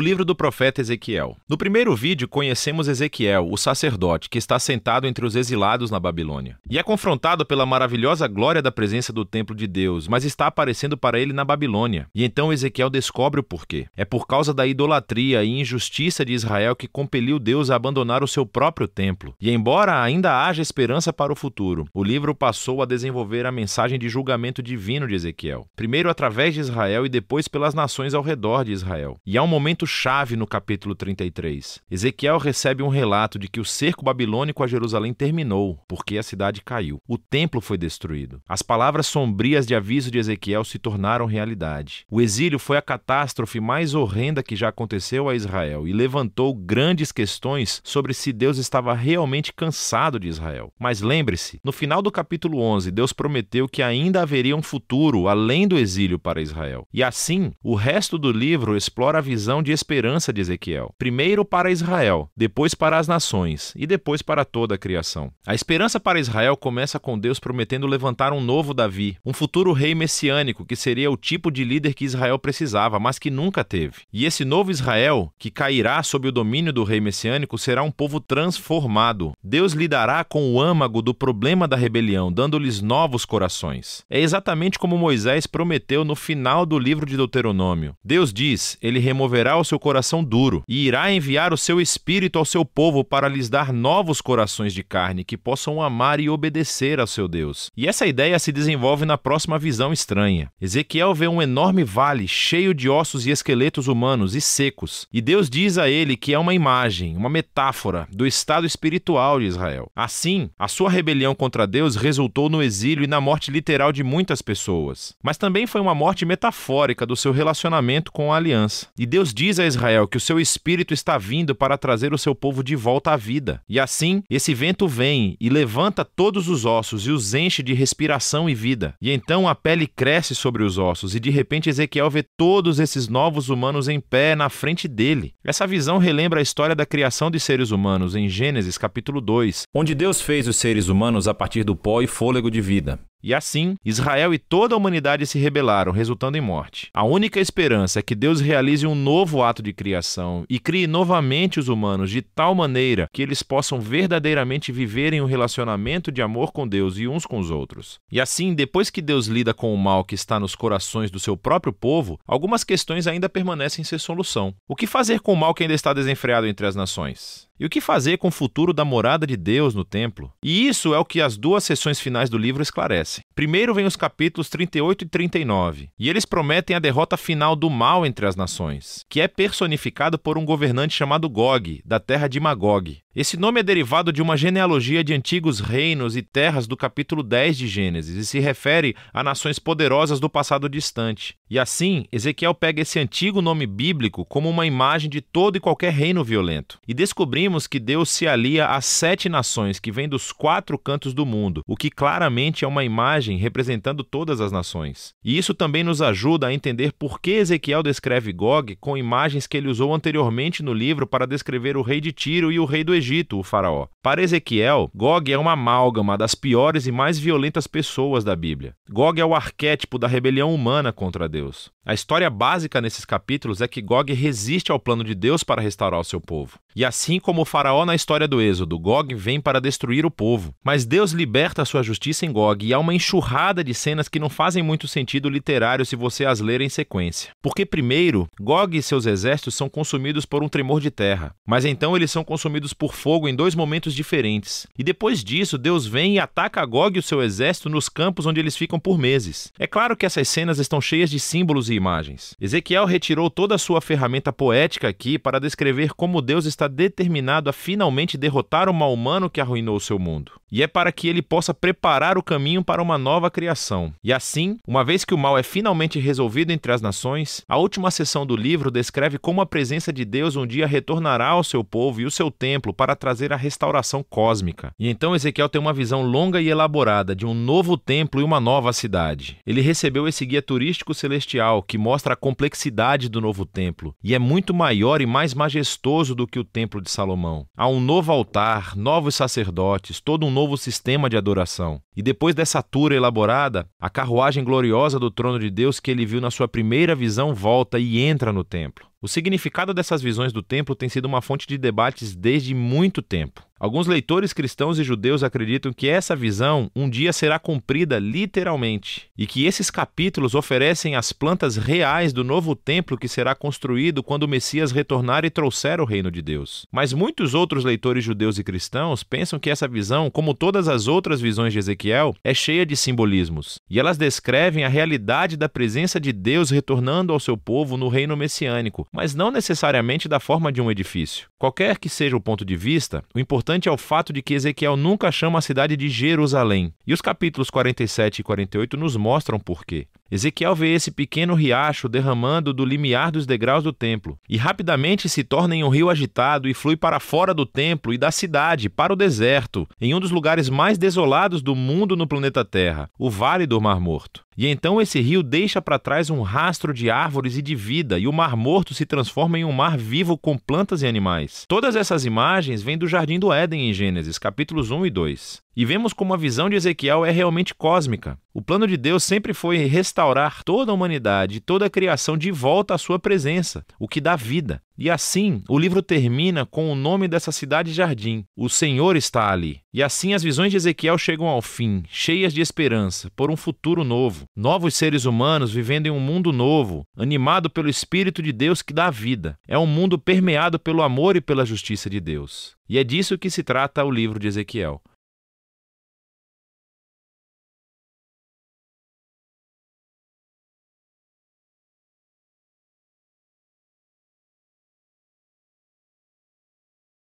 O livro do profeta Ezequiel. No primeiro vídeo, conhecemos Ezequiel, o sacerdote, que está sentado entre os exilados na Babilônia. E é confrontado pela maravilhosa glória da presença do templo de Deus, mas está aparecendo para ele na Babilônia. E então Ezequiel descobre o porquê. É por causa da idolatria e injustiça de Israel que compeliu Deus a abandonar o seu próprio templo. E embora ainda haja esperança para o futuro, o livro passou a desenvolver a mensagem de julgamento divino de Ezequiel. Primeiro através de Israel e depois pelas nações ao redor de Israel. E há um momento chave no capítulo 33. Ezequiel recebe um relato de que o cerco babilônico a Jerusalém terminou, porque a cidade caiu. O templo foi destruído. As palavras sombrias de aviso de Ezequiel se tornaram realidade. O exílio foi a catástrofe mais horrenda que já aconteceu a Israel e levantou grandes questões sobre se Deus estava realmente cansado de Israel. Mas lembre-se, no final do capítulo 11, Deus prometeu que ainda haveria um futuro além do exílio para Israel. E assim, o resto do livro explora a visão de esperança de Ezequiel. Primeiro para Israel, depois para as nações e depois para toda a criação. A esperança para Israel começa com Deus prometendo levantar um novo Davi, um futuro rei messiânico que seria o tipo de líder que Israel precisava, mas que nunca teve. E esse novo Israel, que cairá sob o domínio do rei messiânico, será um povo transformado. Deus lidará com o âmago do problema da rebelião, dando-lhes novos corações. É exatamente como Moisés prometeu no final do livro de Deuteronômio. Deus diz: Ele removerá o seu coração duro e irá enviar o seu espírito ao seu povo para lhes dar novos corações de carne que possam amar e obedecer ao seu Deus. E essa ideia se desenvolve na próxima visão estranha. Ezequiel vê um enorme vale cheio de ossos e esqueletos humanos e secos, e Deus diz a ele que é uma imagem, uma metáfora do estado espiritual de Israel. Assim, a sua rebelião contra Deus resultou no exílio e na morte literal de muitas pessoas, mas também foi uma morte metafórica do seu relacionamento com a aliança. E Deus diz a Israel que o seu espírito está vindo para trazer o seu povo de volta à vida. E assim, esse vento vem e levanta todos os ossos e os enche de respiração e vida. E então a pele cresce sobre os ossos e de repente Ezequiel vê todos esses novos humanos em pé na frente dele. Essa visão relembra a história da criação de seres humanos em Gênesis capítulo 2, onde Deus fez os seres humanos a partir do pó e fôlego de vida. E assim, Israel e toda a humanidade se rebelaram, resultando em morte. A única esperança é que Deus realize um novo ato de criação e crie novamente os humanos de tal maneira que eles possam verdadeiramente viver em um relacionamento de amor com Deus e uns com os outros. E assim, depois que Deus lida com o mal que está nos corações do seu próprio povo, algumas questões ainda permanecem sem solução. O que fazer com o mal que ainda está desenfreado entre as nações? E o que fazer com o futuro da morada de Deus no templo? E isso é o que as duas sessões finais do livro esclarecem. Primeiro vem os capítulos 38 e 39, e eles prometem a derrota final do mal entre as nações, que é personificado por um governante chamado Gog, da terra de Magog. Esse nome é derivado de uma genealogia de antigos reinos e terras do capítulo 10 de Gênesis e se refere a nações poderosas do passado distante. E assim, Ezequiel pega esse antigo nome bíblico como uma imagem de todo e qualquer reino violento. E descobrimos que Deus se alia a sete nações que vêm dos quatro cantos do mundo, o que claramente é uma imagem representando todas as nações. E isso também nos ajuda a entender por que Ezequiel descreve Gog com imagens que ele usou anteriormente no livro para descrever o rei de Tiro e o rei do Egito, o faraó. Para Ezequiel, Gog é uma amálgama das piores e mais violentas pessoas da Bíblia. Gog é o arquétipo da rebelião humana contra Deus. A história básica nesses capítulos é que Gog resiste ao plano de Deus para restaurar o seu povo. E assim como o faraó na história do Êxodo, Gog vem para destruir o povo. Mas Deus liberta a sua justiça em Gog e há uma enxurrada de cenas que não fazem muito sentido literário se você as ler em sequência. Porque primeiro, Gog e seus exércitos são consumidos por um tremor de terra, mas então eles são consumidos por fogo em dois momentos diferentes. E depois disso, Deus vem e ataca Gog e o seu exército nos campos onde eles ficam por meses. É claro que essas cenas estão cheias de símbolos e imagens. Ezequiel retirou toda a sua ferramenta poética aqui para descrever como Deus está determinado a finalmente derrotar o mal humano que arruinou o seu mundo. E é para que ele possa preparar o caminho para uma nova criação. E assim, uma vez que o mal é finalmente resolvido entre as nações, a última seção do livro descreve como a presença de Deus um dia retornará ao seu povo e o seu templo para trazer a restauração cósmica. E então Ezequiel tem uma visão longa e elaborada de um novo templo e uma nova cidade. Ele recebeu esse guia turístico celestial que mostra a complexidade do novo templo e é muito maior e mais majestoso do que o templo de Salomão. Há um novo altar, novos sacerdotes, todo um novo sistema de adoração. E depois dessa tour elaborada, a carruagem gloriosa do trono de Deus que ele viu na sua primeira visão volta e entra no templo. O significado dessas visões do templo tem sido uma fonte de debates desde muito tempo. Alguns leitores cristãos e judeus acreditam que essa visão um dia será cumprida literalmente e que esses capítulos oferecem as plantas reais do novo templo que será construído quando o Messias retornar e trouxer o reino de Deus. Mas muitos outros leitores judeus e cristãos pensam que essa visão, como todas as outras visões de Ezequiel, é cheia de simbolismos e elas descrevem a realidade da presença de Deus retornando ao seu povo no reino messiânico, mas não necessariamente da forma de um edifício. Qualquer que seja o ponto de vista, o importante importante é o fato de que Ezequiel nunca chama a cidade de Jerusalém. E os capítulos 47 e 48 nos mostram por quê. Ezequiel vê esse pequeno riacho derramando do limiar dos degraus do templo, e rapidamente se torna em um rio agitado e flui para fora do templo e da cidade, para o deserto, em um dos lugares mais desolados do mundo no planeta Terra, o Vale do Mar Morto. E então esse rio deixa para trás um rastro de árvores e de vida, e o Mar Morto se transforma em um mar vivo com plantas e animais. Todas essas imagens vêm do Jardim do Éden em Gênesis, capítulos 1 e 2. E vemos como a visão de Ezequiel é realmente cósmica. O plano de Deus sempre foi restaurar toda a humanidade, toda a criação de volta à sua presença, o que dá vida. E assim, o livro termina com o nome dessa cidade jardim. O Senhor está ali. E assim as visões de Ezequiel chegam ao fim, cheias de esperança, por um futuro novo. Novos seres humanos vivendo em um mundo novo, animado pelo Espírito de Deus que dá vida. É um mundo permeado pelo amor e pela justiça de Deus. E é disso que se trata o livro de Ezequiel.